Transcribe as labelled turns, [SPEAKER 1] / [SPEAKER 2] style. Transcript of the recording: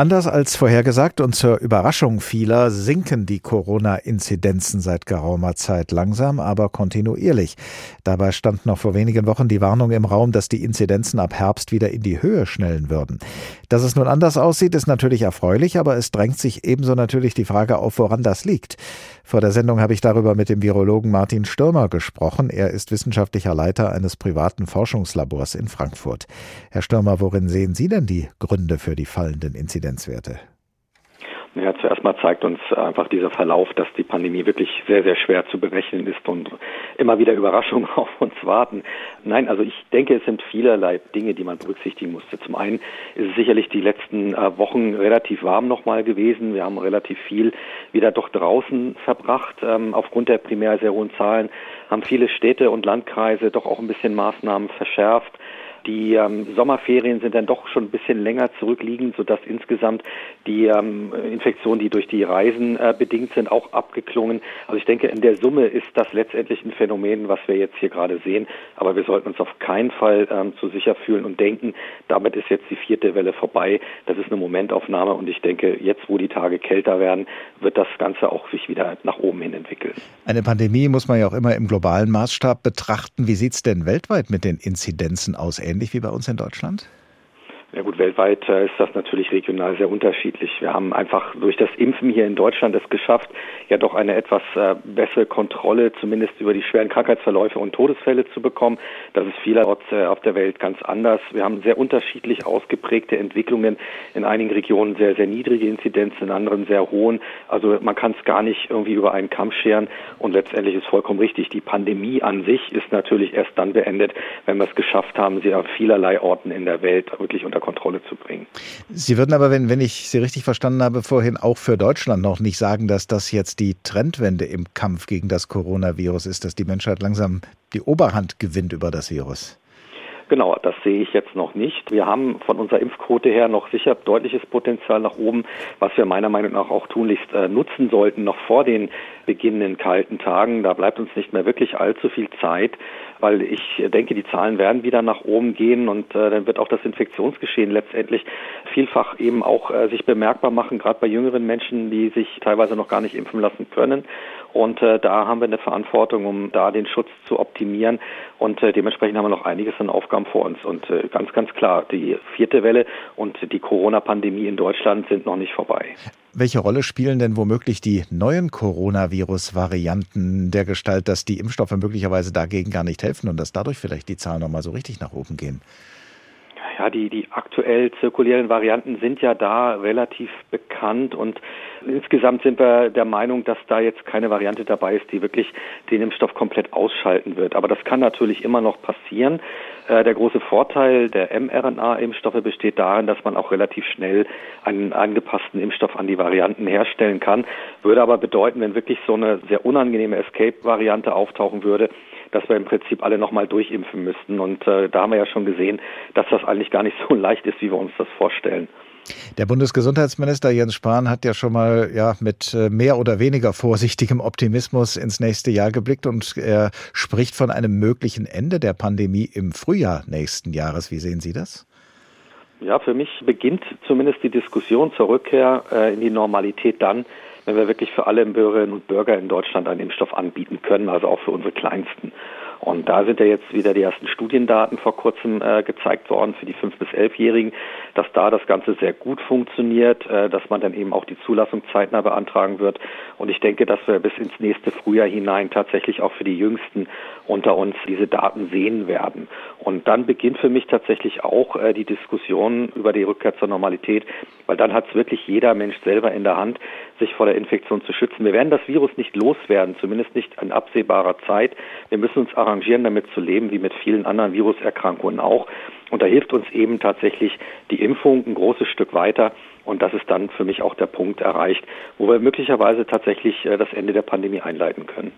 [SPEAKER 1] Anders als vorhergesagt und zur Überraschung vieler sinken die Corona-Inzidenzen seit geraumer Zeit langsam, aber kontinuierlich. Dabei stand noch vor wenigen Wochen die Warnung im Raum, dass die Inzidenzen ab Herbst wieder in die Höhe schnellen würden. Dass es nun anders aussieht, ist natürlich erfreulich, aber es drängt sich ebenso natürlich die Frage auf, woran das liegt. Vor der Sendung habe ich darüber mit dem Virologen Martin Stürmer gesprochen. Er ist wissenschaftlicher Leiter eines privaten Forschungslabors in Frankfurt. Herr Stürmer, worin sehen Sie denn die Gründe für die fallenden Inzidenzwerte?
[SPEAKER 2] Ja, zuerst mal zeigt uns einfach dieser Verlauf, dass die Pandemie wirklich sehr, sehr schwer zu berechnen ist und immer wieder Überraschungen auf uns warten. Nein, also ich denke, es sind vielerlei Dinge, die man berücksichtigen musste. Zum einen ist es sicherlich die letzten äh, Wochen relativ warm nochmal gewesen. Wir haben relativ viel wieder doch draußen verbracht. Ähm, aufgrund der primär sehr hohen Zahlen haben viele Städte und Landkreise doch auch ein bisschen Maßnahmen verschärft. Die ähm, Sommerferien sind dann doch schon ein bisschen länger zurückliegend, sodass insgesamt die ähm, Infektionen, die durch die Reisen äh, bedingt sind, auch abgeklungen. Also ich denke, in der Summe ist das letztendlich ein Phänomen, was wir jetzt hier gerade sehen. Aber wir sollten uns auf keinen Fall ähm, zu sicher fühlen und denken, damit ist jetzt die vierte Welle vorbei. Das ist eine Momentaufnahme und ich denke, jetzt, wo die Tage kälter werden, wird das Ganze auch sich wieder nach oben hin entwickeln.
[SPEAKER 1] Eine Pandemie muss man ja auch immer im globalen Maßstab betrachten. Wie sieht es denn weltweit mit den Inzidenzen aus? Ähnlich wie bei uns in Deutschland?
[SPEAKER 2] Ja gut, weltweit äh, ist das natürlich regional sehr unterschiedlich. Wir haben einfach durch das Impfen hier in Deutschland es geschafft, ja doch eine etwas äh, bessere Kontrolle zumindest über die schweren Krankheitsverläufe und Todesfälle zu bekommen. Das ist vielerorts äh, auf der Welt ganz anders. Wir haben sehr unterschiedlich ausgeprägte Entwicklungen. In einigen Regionen sehr, sehr niedrige Inzidenzen, in anderen sehr hohen. Also man kann es gar nicht irgendwie über einen Kamm scheren. Und letztendlich ist vollkommen richtig. Die Pandemie an sich ist natürlich erst dann beendet, wenn wir es geschafft haben, sie auf vielerlei Orten in der Welt wirklich unter unter Kontrolle zu bringen.
[SPEAKER 1] Sie würden aber, wenn, wenn ich Sie richtig verstanden habe, vorhin auch für Deutschland noch nicht sagen, dass das jetzt die Trendwende im Kampf gegen das Coronavirus ist, dass die Menschheit langsam die Oberhand gewinnt über das Virus.
[SPEAKER 2] Genau, das sehe ich jetzt noch nicht. Wir haben von unserer Impfquote her noch sicher deutliches Potenzial nach oben, was wir meiner Meinung nach auch tunlichst äh, nutzen sollten, noch vor den beginnenden kalten Tagen. Da bleibt uns nicht mehr wirklich allzu viel Zeit, weil ich denke, die Zahlen werden wieder nach oben gehen und äh, dann wird auch das Infektionsgeschehen letztendlich vielfach eben auch äh, sich bemerkbar machen, gerade bei jüngeren Menschen, die sich teilweise noch gar nicht impfen lassen können. Und äh, da haben wir eine Verantwortung, um da den Schutz zu optimieren. Und äh, dementsprechend haben wir noch einiges an Aufgaben vor uns. Und äh, ganz, ganz klar, die vierte Welle und die Corona-Pandemie in Deutschland sind noch nicht vorbei.
[SPEAKER 1] Welche Rolle spielen denn womöglich die neuen Coronavirus-Varianten der Gestalt, dass die Impfstoffe möglicherweise dagegen gar nicht helfen und dass dadurch vielleicht die Zahlen nochmal so richtig nach oben gehen?
[SPEAKER 2] Ja, die, die aktuell zirkulierenden Varianten sind ja da relativ bekannt und insgesamt sind wir der Meinung, dass da jetzt keine Variante dabei ist, die wirklich den Impfstoff komplett ausschalten wird. Aber das kann natürlich immer noch passieren. Äh, der große Vorteil der mRNA-Impfstoffe besteht darin, dass man auch relativ schnell einen angepassten Impfstoff an die Varianten herstellen kann. Würde aber bedeuten, wenn wirklich so eine sehr unangenehme Escape-Variante auftauchen würde, dass wir im Prinzip alle nochmal durchimpfen müssten. Und äh, da haben wir ja schon gesehen, dass das eigentlich gar nicht so leicht ist, wie wir uns das vorstellen.
[SPEAKER 1] Der Bundesgesundheitsminister Jens Spahn hat ja schon mal ja, mit äh, mehr oder weniger vorsichtigem Optimismus ins nächste Jahr geblickt und er spricht von einem möglichen Ende der Pandemie im Frühjahr nächsten Jahres. Wie sehen Sie das?
[SPEAKER 2] Ja, für mich beginnt zumindest die Diskussion zur Rückkehr äh, in die Normalität dann, wenn wir wirklich für alle Bürgerinnen und Bürger in Deutschland einen Impfstoff anbieten können, also auch für unsere Kleinsten. Und da sind ja jetzt wieder die ersten Studiendaten vor kurzem äh, gezeigt worden für die 5- bis 11-Jährigen, dass da das Ganze sehr gut funktioniert, äh, dass man dann eben auch die Zulassung zeitnah beantragen wird. Und ich denke, dass wir bis ins nächste Frühjahr hinein tatsächlich auch für die Jüngsten unter uns diese Daten sehen werden. Und dann beginnt für mich tatsächlich auch äh, die Diskussion über die Rückkehr zur Normalität, weil dann hat es wirklich jeder Mensch selber in der Hand, sich vor der Infektion zu schützen. Wir werden das Virus nicht loswerden, zumindest nicht in absehbarer Zeit. Wir müssen uns arrangieren, damit zu leben, wie mit vielen anderen Viruserkrankungen auch. Und da hilft uns eben tatsächlich die Impfung ein großes Stück weiter. Und das ist dann für mich auch der Punkt erreicht, wo wir möglicherweise tatsächlich äh, das Ende der Pandemie einleiten können.